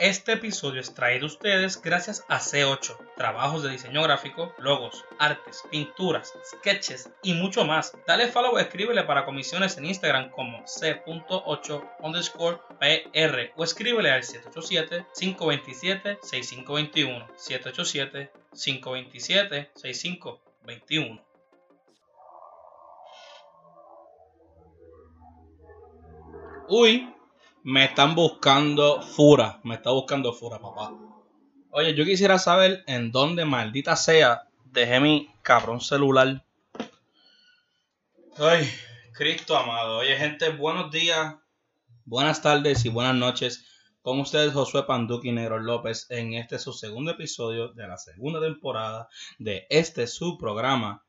Este episodio es traído a ustedes gracias a C8, trabajos de diseño gráfico, logos, artes, pinturas, sketches y mucho más. Dale follow o escríbele para comisiones en Instagram como C.8 underscore PR o escríbele al 787-527-6521. 787-527-6521. Uy, me están buscando Fura. Me está buscando Fura, papá. Oye, yo quisiera saber en dónde maldita sea dejé mi cabrón celular. Ay, Cristo amado. Oye, gente, buenos días, buenas tardes y buenas noches. Con ustedes Josué Panduki Negro López en este su segundo episodio de la segunda temporada de este su programa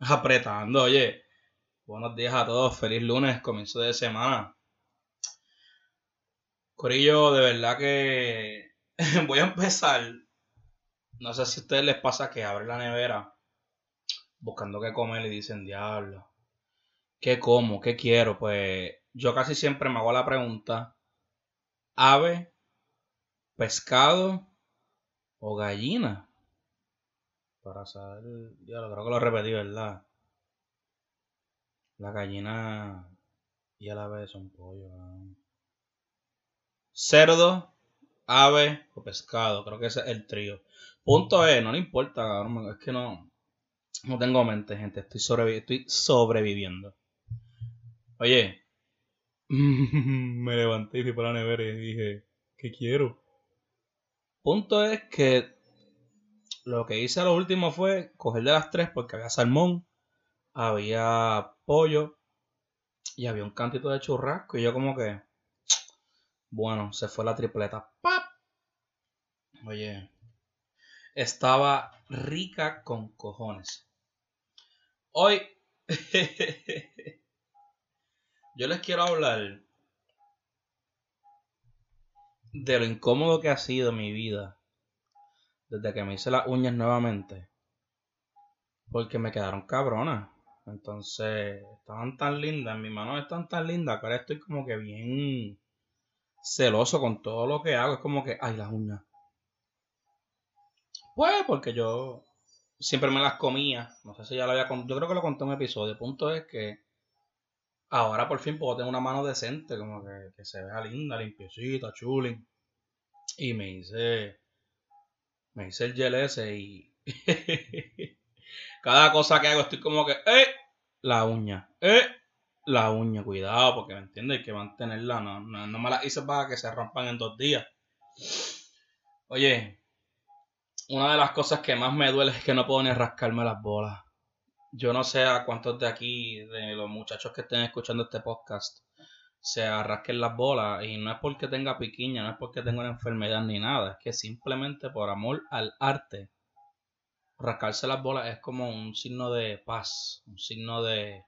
Apretando. Oye, buenos días a todos. Feliz lunes, comienzo de semana. Corillo, de verdad que voy a empezar. No sé si a ustedes les pasa que abren la nevera buscando qué comer y dicen, diablo, ¿qué como? ¿Qué quiero? Pues yo casi siempre me hago la pregunta, ave, pescado o gallina. Para saber, ya lo creo que lo repetí, ¿verdad? La gallina y el ave son pollo. ¿no? Cerdo, ave o pescado. Creo que ese es el trío. Punto es, no le importa. Es que no, no tengo mente, gente. Estoy sobreviviendo. Oye, me levanté y fui para la nevera y dije, ¿qué quiero? Punto es que lo que hice a lo último fue coger de las tres porque había salmón, había pollo y había un cantito de churrasco. Y yo como que, bueno, se fue la tripleta. ¡Pap! Oye, estaba rica con cojones. Hoy yo les quiero hablar de lo incómodo que ha sido mi vida desde que me hice las uñas nuevamente. Porque me quedaron cabronas. Entonces, estaban tan lindas, mis manos están tan lindas que ahora estoy como que bien celoso con todo lo que hago. Es como que, ay, las uñas. Pues porque yo siempre me las comía. No sé si ya lo había contado. Yo creo que lo conté en un episodio. El punto es que ahora por fin puedo tener una mano decente. Como que, que se vea linda, limpiecita, chulín. Y me hice. Me hice el gel ese y. Cada cosa que hago estoy como que. ¡Eh! La uña. ¡Eh! La uña, cuidado, porque me entiendes, hay que mantenerla, no, no, no me la hice para que se rompan en dos días. Oye, una de las cosas que más me duele es que no puedo ni rascarme las bolas. Yo no sé a cuántos de aquí, de los muchachos que estén escuchando este podcast, se rasquen las bolas. Y no es porque tenga piquiña, no es porque tenga una enfermedad ni nada. Es que simplemente por amor al arte, rascarse las bolas es como un signo de paz, un signo de,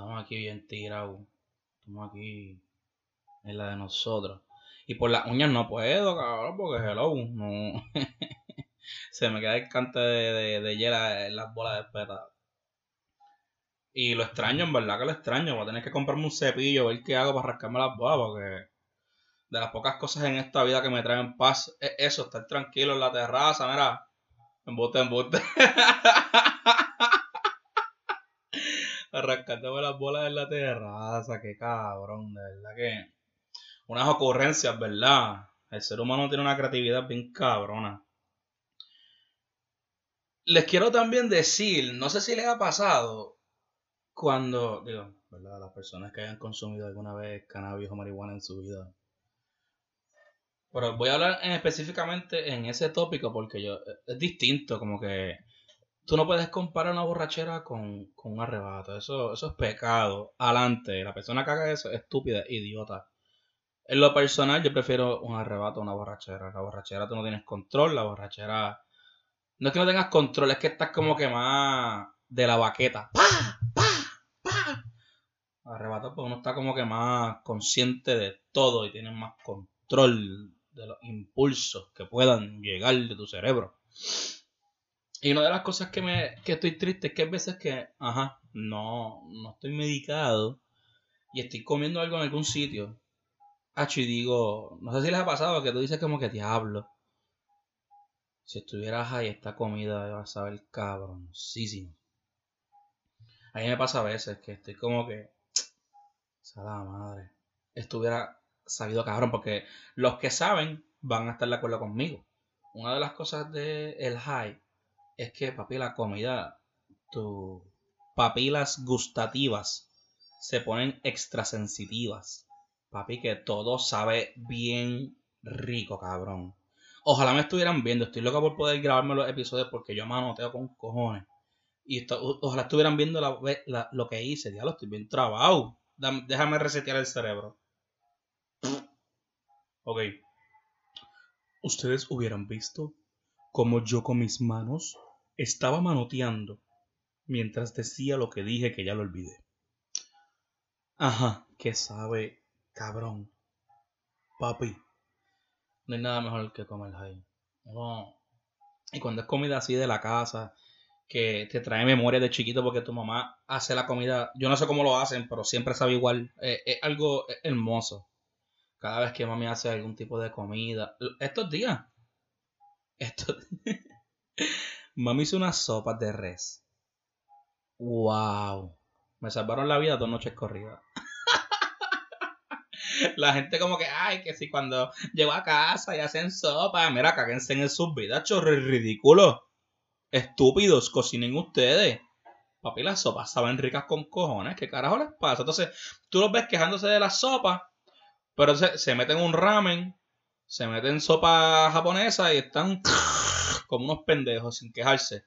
Estamos aquí bien tirados. Estamos aquí en la de nosotros. Y por las uñas no puedo, cabrón, porque hello, no. Se me queda el cante de, de, de hiela en las bolas de espeta. Y lo extraño, en verdad que lo extraño. Voy a tener que comprarme un cepillo, ver qué hago para rascarme las bolas, porque de las pocas cosas en esta vida que me traen paz es eso, estar tranquilo en la terraza, mira. Embuste, embuste. arrancándome las bolas en la terraza, qué cabrón, de verdad que unas ocurrencias, ¿verdad? El ser humano tiene una creatividad bien cabrona. Les quiero también decir, no sé si les ha pasado cuando, digo, ¿verdad? Las personas que hayan consumido alguna vez cannabis o marihuana en su vida. Pero voy a hablar en específicamente en ese tópico porque yo es distinto, como que tú no puedes comparar una borrachera con, un arrebato. Eso, eso es pecado. Adelante. La persona que haga eso es estúpida, idiota. En lo personal, yo prefiero un arrebato a una borrachera. La borrachera tú no tienes control. La borrachera. No es que no tengas control, es que estás como que más de la baqueta. ¡Pah! ¡Pah! ¡Pah! Arrebato, pues uno está como que más consciente de todo y tiene más control de los impulsos que puedan llegar de tu cerebro. Y una de las cosas que me que estoy triste es que hay veces que, ajá, no, no estoy medicado y estoy comiendo algo en algún sitio. Hacho, y digo, no sé si les ha pasado que tú dices como que diablo. Si estuvieras ahí, esta comida vas a ver cabroncísimo. A mí me pasa a veces que estoy como que. Salada madre. Estuviera sabido cabrón, porque los que saben van a estar de acuerdo conmigo. Una de las cosas del el high es que, papi, la comida, tus papilas gustativas se ponen extrasensitivas. Papi, que todo sabe bien rico, cabrón. Ojalá me estuvieran viendo. Estoy loco por poder grabarme los episodios porque yo me anoteo con cojones. Y ojalá estuvieran viendo lo que hice. Ya lo estoy bien trabado. Déjame resetear el cerebro. Ok. Ustedes hubieran visto cómo yo con mis manos estaba manoteando mientras decía lo que dije que ya lo olvidé. Ajá, que sabe, cabrón. Papi, no hay nada mejor que comer ahí. No. Y cuando es comida así de la casa, que te trae memoria de chiquito porque tu mamá hace la comida, yo no sé cómo lo hacen, pero siempre sabe igual. Eh, es algo hermoso. Cada vez que mami hace algún tipo de comida. Estos días. Estos... mami hizo unas sopas de res. ¡Wow! Me salvaron la vida dos noches corridas. la gente como que, ay, que si cuando llego a casa y hacen sopa, mira, cáguense en sus vidas, chorre ridículo. Estúpidos, cocinen ustedes. Papi, las sopas saben ricas con cojones. ¿Qué carajo les pasa? Entonces, tú los ves quejándose de la sopa, pero se, se meten un ramen, se meten sopa japonesa y están como unos pendejos sin quejarse.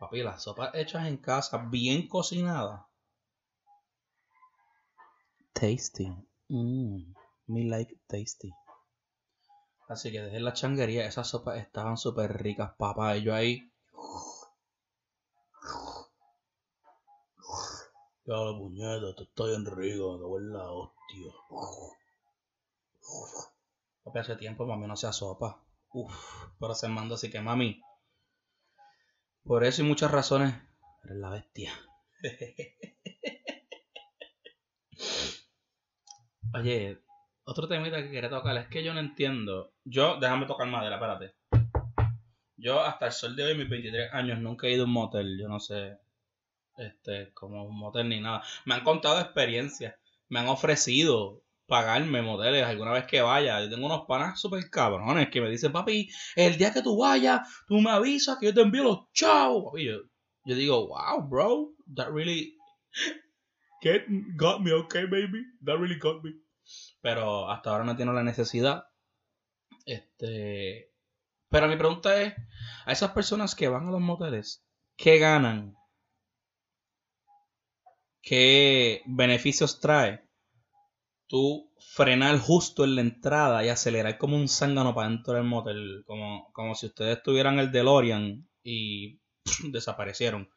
Papi, las sopas hechas en casa, bien cocinadas. Tasty. Mmm, me like tasty. Así que desde la changuería, esas sopas estaban súper ricas, papá. Y yo ahí. Ya la puñeta, esto está bien rico, me cago la hostia. Papi, hace tiempo mami no hacía sopa. Uf, pero se manda así que mami. Por eso y muchas razones, eres la bestia. Oye, otro temita que quería tocar es que yo no entiendo. Yo, déjame tocar madera, espérate. Yo hasta el sol de hoy, mis 23 años, nunca he ido a un motel. Yo no sé, este, como un motel ni nada. Me han contado experiencias. Me han ofrecido pagarme moteles alguna vez que vaya. Yo tengo unos panas super cabrones que me dicen, papi, el día que tú vayas, tú me avisas que yo te envío los chavos. Papi, yo, yo digo, wow, bro, that really got me, okay, baby. That really got me pero hasta ahora no tiene la necesidad. Este, pero mi pregunta es, a esas personas que van a los moteles, ¿qué ganan? ¿Qué beneficios trae? Tú frenar justo en la entrada y acelerar como un zángano para dentro del motel, como, como si ustedes tuvieran el DeLorean y desaparecieron.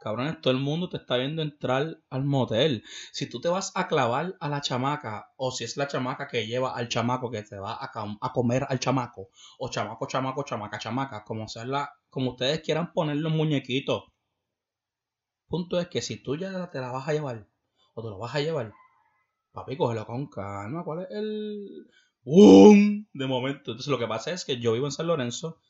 Cabrones, todo el mundo te está viendo entrar al motel. Si tú te vas a clavar a la chamaca, o si es la chamaca que lleva al chamaco que te va a, a comer al chamaco, o chamaco, chamaco, chamaca, chamaca, como sea la, como ustedes quieran poner los muñequitos. Punto es que si tú ya te la vas a llevar, o te lo vas a llevar, papi, cógelo con calma. ¿Cuál es el ¡Bum! de momento? Entonces lo que pasa es que yo vivo en San Lorenzo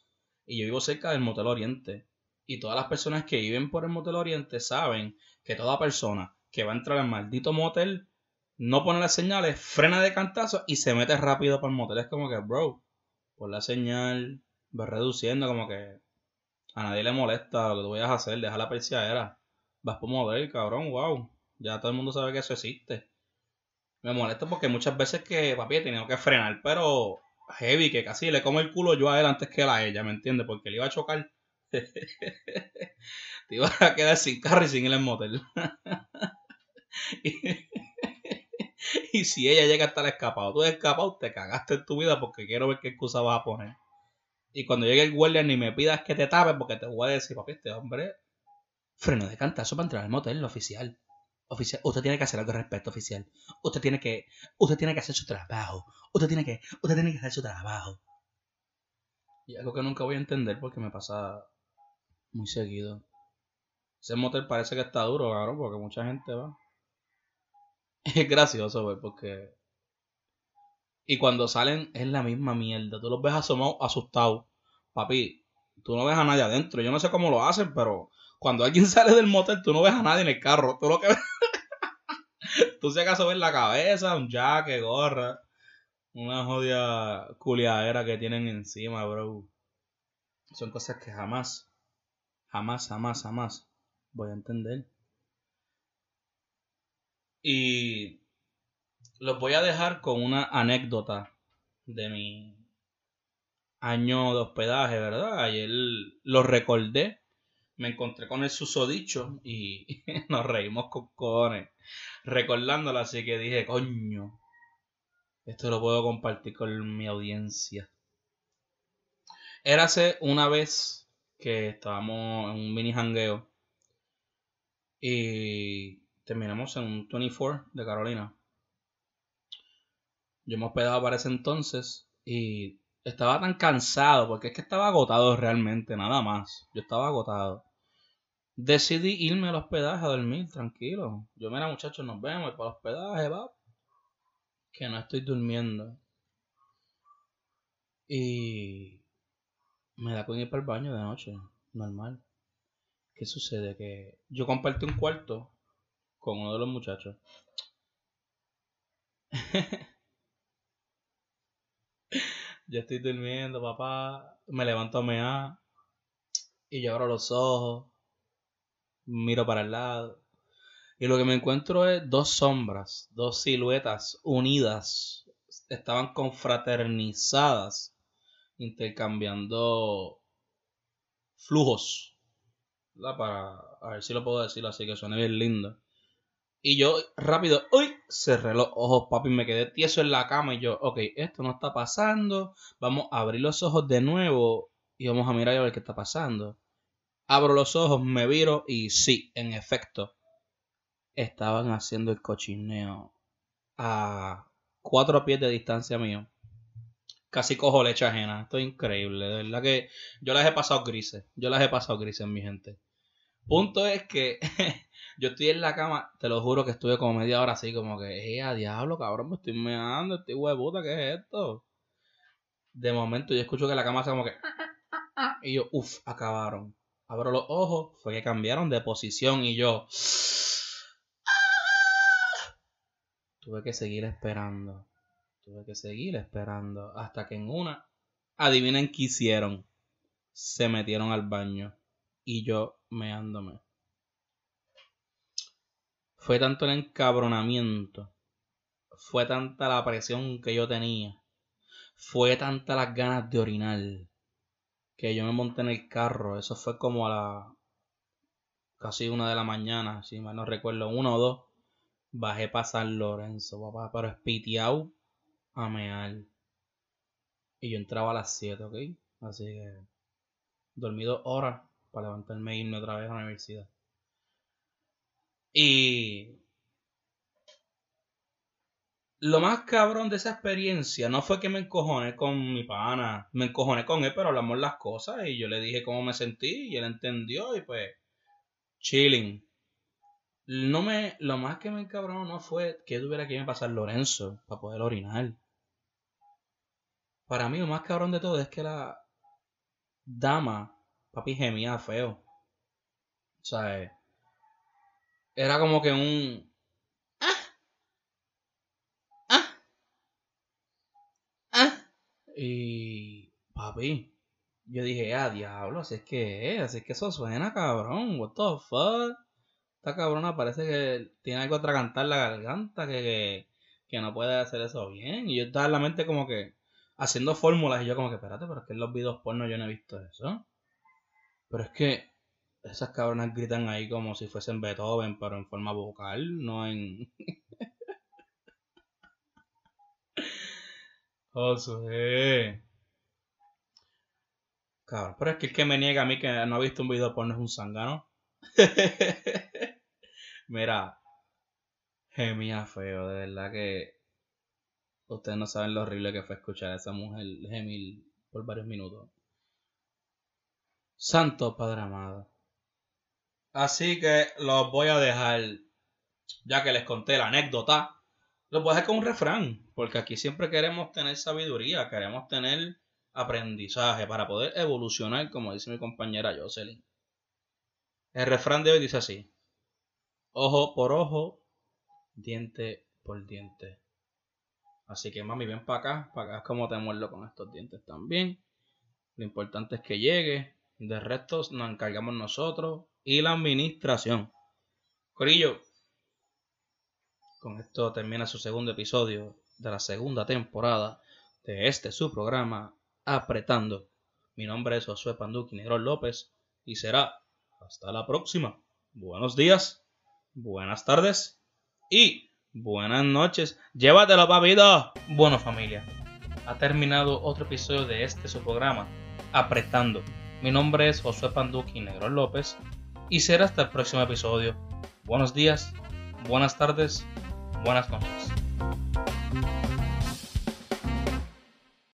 y yo vivo cerca del Motel Oriente y todas las personas que viven por el motel Oriente saben que toda persona que va a entrar al maldito motel no pone las señales, frena de cantazo y se mete rápido para el motel. Es como que, bro, por la señal, va reduciendo, como que a nadie le molesta lo que tú vayas a hacer, deja la persiadera. Vas por motel, cabrón, wow. Ya todo el mundo sabe que eso existe. Me molesta porque muchas veces que, papi, he tenido que frenar, pero heavy, que casi le como el culo yo a él antes que a ella, ¿me entiendes? Porque le iba a chocar te ibas a quedar sin carro y sin ir al motel. y, si ella llega a estar escapado, tú escapado, te cagaste en tu vida porque quiero ver qué excusa vas a poner. Y cuando llegue el guardia ni me pidas que te tapes porque te voy a decir, papi, este hombre freno de cantazo para entrar al motel, oficial. Oficial, usted tiene que hacer algo al respecto, oficial. Usted tiene que, usted tiene que hacer su trabajo. Usted tiene que, usted tiene que hacer su trabajo. Y algo que nunca voy a entender porque me pasa muy seguido. Ese motel parece que está duro, cabrón, porque mucha gente va. Es gracioso, güey, porque. Y cuando salen es la misma mierda. Tú los ves asomados, asustados. Papi, tú no ves a nadie adentro. Yo no sé cómo lo hacen, pero cuando alguien sale del motel, tú no ves a nadie en el carro. Tú lo que ves. tú si acaso ves la cabeza, un jaque, gorra. Una jodida culiadera que tienen encima, bro. Son cosas que jamás, jamás, jamás, jamás voy a entender. Y los voy a dejar con una anécdota de mi año de hospedaje, ¿verdad? Ayer lo recordé, me encontré con el susodicho y nos reímos con cojones recordándolo, así que dije, coño, esto lo puedo compartir con mi audiencia. Érase una vez que estábamos en un mini hangueo y terminamos en un 24 de Carolina. Yo me hospedaba para ese entonces y estaba tan cansado porque es que estaba agotado realmente, nada más. Yo estaba agotado. Decidí irme al hospedaje a dormir, tranquilo. Yo, mira, muchachos, nos vemos para el hospedaje, va que no estoy durmiendo. Y me da con ir para el baño de noche, normal. ¿Qué sucede? Que yo compartí un cuarto con uno de los muchachos. yo estoy durmiendo, papá. Me levanto a mear. Y yo abro los ojos. Miro para el lado. Y lo que me encuentro es dos sombras, dos siluetas unidas. Estaban confraternizadas, intercambiando flujos. Para a ver si lo puedo decir así, que suene bien lindo. Y yo rápido, uy, cerré los ojos, papi, me quedé tieso en la cama y yo, ok, esto no está pasando, vamos a abrir los ojos de nuevo y vamos a mirar a ver qué está pasando. Abro los ojos, me viro y sí, en efecto, estaban haciendo el cochineo a cuatro pies de distancia mío. Casi cojo leche ajena. Esto es increíble. De verdad que yo las he pasado grises. Yo las he pasado grises, mi gente. Punto es que yo estoy en la cama, te lo juro que estuve como media hora así, como que, eh, a diablo, cabrón, me estoy meando, estoy huevuta, ¿qué es esto? De momento yo escucho que la cama hace como que. Y yo, uff, acabaron. Abro los ojos, fue que cambiaron de posición y yo. Tuve que seguir esperando. Tuve que seguir esperando. Hasta que en una, adivinen qué hicieron. Se metieron al baño. Y yo meándome. Fue tanto el encabronamiento. Fue tanta la presión que yo tenía. Fue tanta las ganas de orinar. Que yo me monté en el carro. Eso fue como a la. casi una de la mañana, si mal no recuerdo, una o dos Bajé para San Lorenzo, papá, pero espiteado a mear. Y yo entraba a las 7, ¿ok? Así que dormí dos horas para levantarme e irme otra vez a la universidad. Y lo más cabrón de esa experiencia no fue que me encojoné con mi pana, me encojoné con él, pero hablamos las cosas y yo le dije cómo me sentí y él entendió y pues chilling. No me, lo más que me encabronó no fue que tuviera que irme a pasar Lorenzo para poder orinar. Para mí lo más cabrón de todo es que la dama, papi, gemía feo. O sea, era como que un... ¡Ah! ¡Ah! ¡Ah! Y... Papi, yo dije, ah, diablo, así es que así es que eso suena, cabrón, what the fuck. Esta cabrona parece que tiene algo cantar la garganta, que, que, no puede hacer eso bien. Y yo estaba en la mente como que haciendo fórmulas y yo como que, espérate, pero es que en los videos porno yo no he visto eso. Pero es que esas cabronas gritan ahí como si fuesen Beethoven, pero en forma vocal, no en... Josué. Cabrón, pero es que el que me niega a mí que no ha visto un video porno es un zangano. Mira, Gemía feo, de verdad que ustedes no saben lo horrible que fue escuchar a esa mujer gemir por varios minutos. Santo Padre amado. Así que los voy a dejar, ya que les conté la anécdota, voy a dejar con un refrán, porque aquí siempre queremos tener sabiduría, queremos tener aprendizaje para poder evolucionar, como dice mi compañera Jocelyn. El refrán de hoy dice así: ojo por ojo, diente por diente. Así que mami, ven para acá, para acá es como te muerdo con estos dientes también. Lo importante es que llegue, de resto nos encargamos nosotros y la administración. Corillo, con esto termina su segundo episodio de la segunda temporada de este su programa Apretando. Mi nombre es Josué Panduqui Negro López y será hasta la próxima. Buenos días, buenas tardes y buenas noches. Llévatelo, papito. Bueno, familia, ha terminado otro episodio de este su programa Apretando. Mi nombre es Josué Panduqui Negro López y será hasta el próximo episodio. Buenos días, buenas tardes, buenas noches.